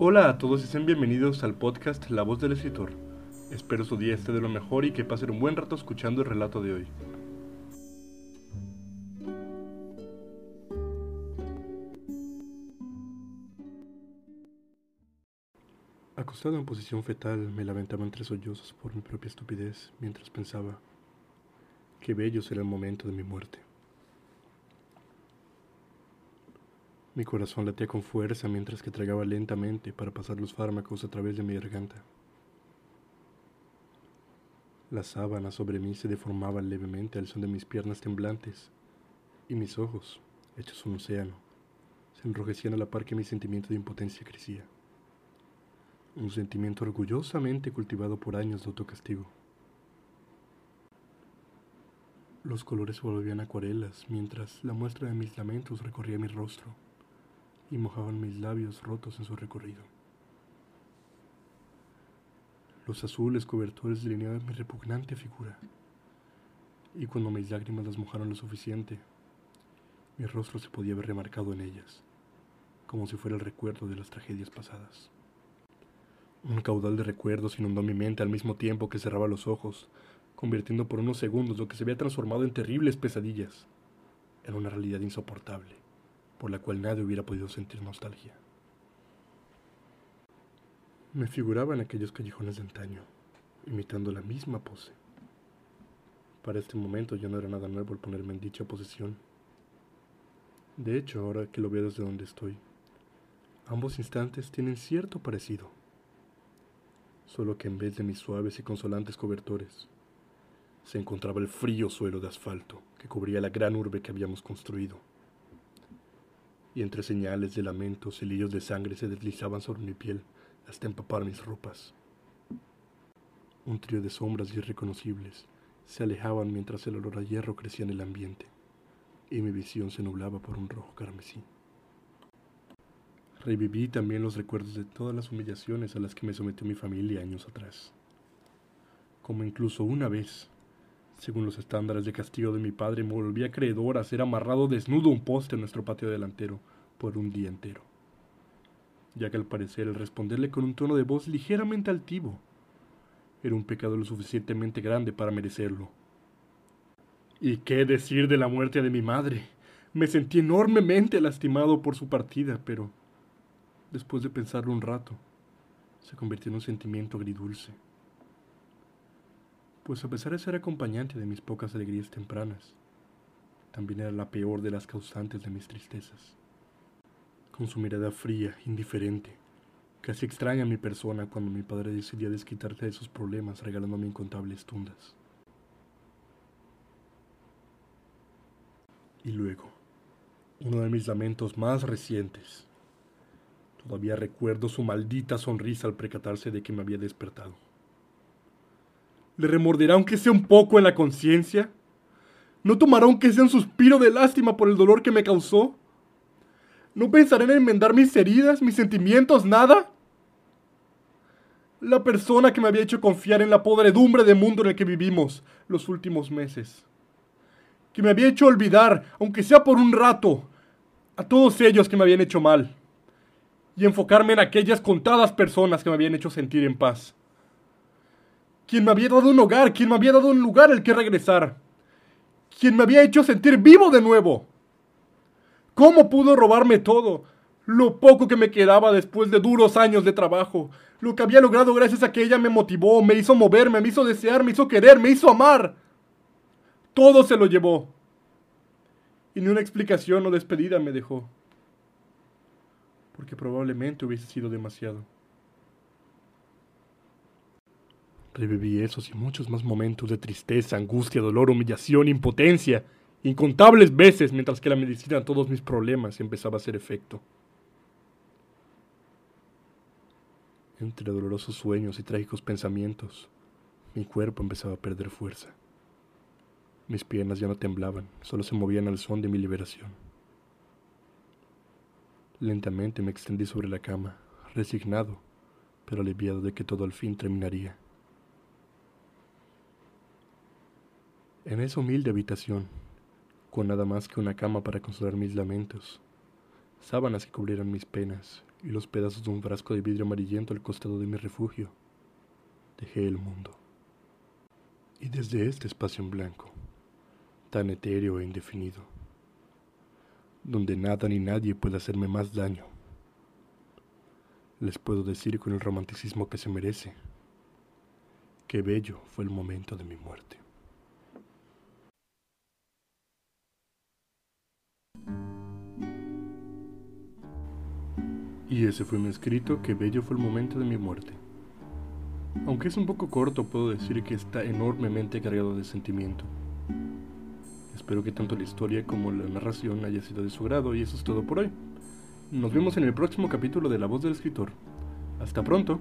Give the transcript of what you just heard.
Hola a todos y sean bienvenidos al podcast La voz del escritor. Espero su día esté de lo mejor y que pasen un buen rato escuchando el relato de hoy. Acostado en posición fetal, me lamentaba entre sollozos por mi propia estupidez mientras pensaba qué bello será el momento de mi muerte. Mi corazón latía con fuerza mientras que tragaba lentamente para pasar los fármacos a través de mi garganta. La sábana sobre mí se deformaba levemente al son de mis piernas temblantes y mis ojos, hechos un océano, se enrojecían a la par que mi sentimiento de impotencia crecía un sentimiento orgullosamente cultivado por años de autocastigo. Los colores volvían acuarelas mientras la muestra de mis lamentos recorría mi rostro y mojaban mis labios rotos en su recorrido. Los azules cobertores delineaban mi repugnante figura, y cuando mis lágrimas las mojaron lo suficiente, mi rostro se podía ver remarcado en ellas, como si fuera el recuerdo de las tragedias pasadas. Un caudal de recuerdos inundó mi mente al mismo tiempo que cerraba los ojos, convirtiendo por unos segundos lo que se había transformado en terribles pesadillas en una realidad insoportable, por la cual nadie hubiera podido sentir nostalgia. Me figuraba en aquellos callejones de antaño, imitando la misma pose. Para este momento ya no era nada nuevo el ponerme en dicha posición. De hecho, ahora que lo veo desde donde estoy, ambos instantes tienen cierto parecido solo que en vez de mis suaves y consolantes cobertores, se encontraba el frío suelo de asfalto que cubría la gran urbe que habíamos construido. Y entre señales de lamentos, hilillos de sangre se deslizaban sobre mi piel hasta empapar mis ropas. Un trío de sombras irreconocibles se alejaban mientras el olor a hierro crecía en el ambiente, y mi visión se nublaba por un rojo carmesí. Reviví también los recuerdos de todas las humillaciones a las que me sometió mi familia años atrás. Como incluso una vez, según los estándares de castigo de mi padre, me volví acreedor a ser amarrado desnudo a un poste en nuestro patio delantero por un día entero. Ya que al parecer el responderle con un tono de voz ligeramente altivo era un pecado lo suficientemente grande para merecerlo. ¿Y qué decir de la muerte de mi madre? Me sentí enormemente lastimado por su partida, pero después de pensarlo un rato, se convirtió en un sentimiento agridulce. Pues a pesar de ser acompañante de mis pocas alegrías tempranas, también era la peor de las causantes de mis tristezas. Con su mirada fría, indiferente, casi extraña a mi persona cuando mi padre decidía desquitarse de sus problemas regalándome incontables tundas. Y luego, uno de mis lamentos más recientes, Todavía recuerdo su maldita sonrisa al percatarse de que me había despertado. ¿Le remorderá aunque sea un poco en la conciencia? ¿No tomará aunque sea un suspiro de lástima por el dolor que me causó? ¿No pensará en enmendar mis heridas, mis sentimientos, nada? La persona que me había hecho confiar en la podredumbre de mundo en el que vivimos los últimos meses. Que me había hecho olvidar, aunque sea por un rato, a todos ellos que me habían hecho mal y enfocarme en aquellas contadas personas que me habían hecho sentir en paz. Quien me había dado un hogar, quien me había dado un lugar al que regresar. Quien me había hecho sentir vivo de nuevo. ¿Cómo pudo robarme todo? Lo poco que me quedaba después de duros años de trabajo. Lo que había logrado gracias a que ella me motivó, me hizo moverme, me hizo desear, me hizo querer, me hizo amar. Todo se lo llevó. Y ni una explicación o despedida me dejó porque probablemente hubiese sido demasiado. Reviví esos y muchos más momentos de tristeza, angustia, dolor, humillación, impotencia, incontables veces mientras que la medicina a todos mis problemas empezaba a hacer efecto. Entre dolorosos sueños y trágicos pensamientos, mi cuerpo empezaba a perder fuerza. Mis piernas ya no temblaban, solo se movían al son de mi liberación. Lentamente me extendí sobre la cama, resignado, pero aliviado de que todo al fin terminaría. En esa humilde habitación, con nada más que una cama para consolar mis lamentos, sábanas que cubrieran mis penas y los pedazos de un frasco de vidrio amarillento al costado de mi refugio, dejé el mundo. Y desde este espacio en blanco, tan etéreo e indefinido, donde nada ni nadie puede hacerme más daño, les puedo decir con el romanticismo que se merece, que bello fue el momento de mi muerte. Y ese fue mi escrito, que bello fue el momento de mi muerte. Aunque es un poco corto, puedo decir que está enormemente cargado de sentimiento. Espero que tanto la historia como la narración haya sido de su grado y eso es todo por hoy. Nos vemos en el próximo capítulo de La voz del escritor. Hasta pronto.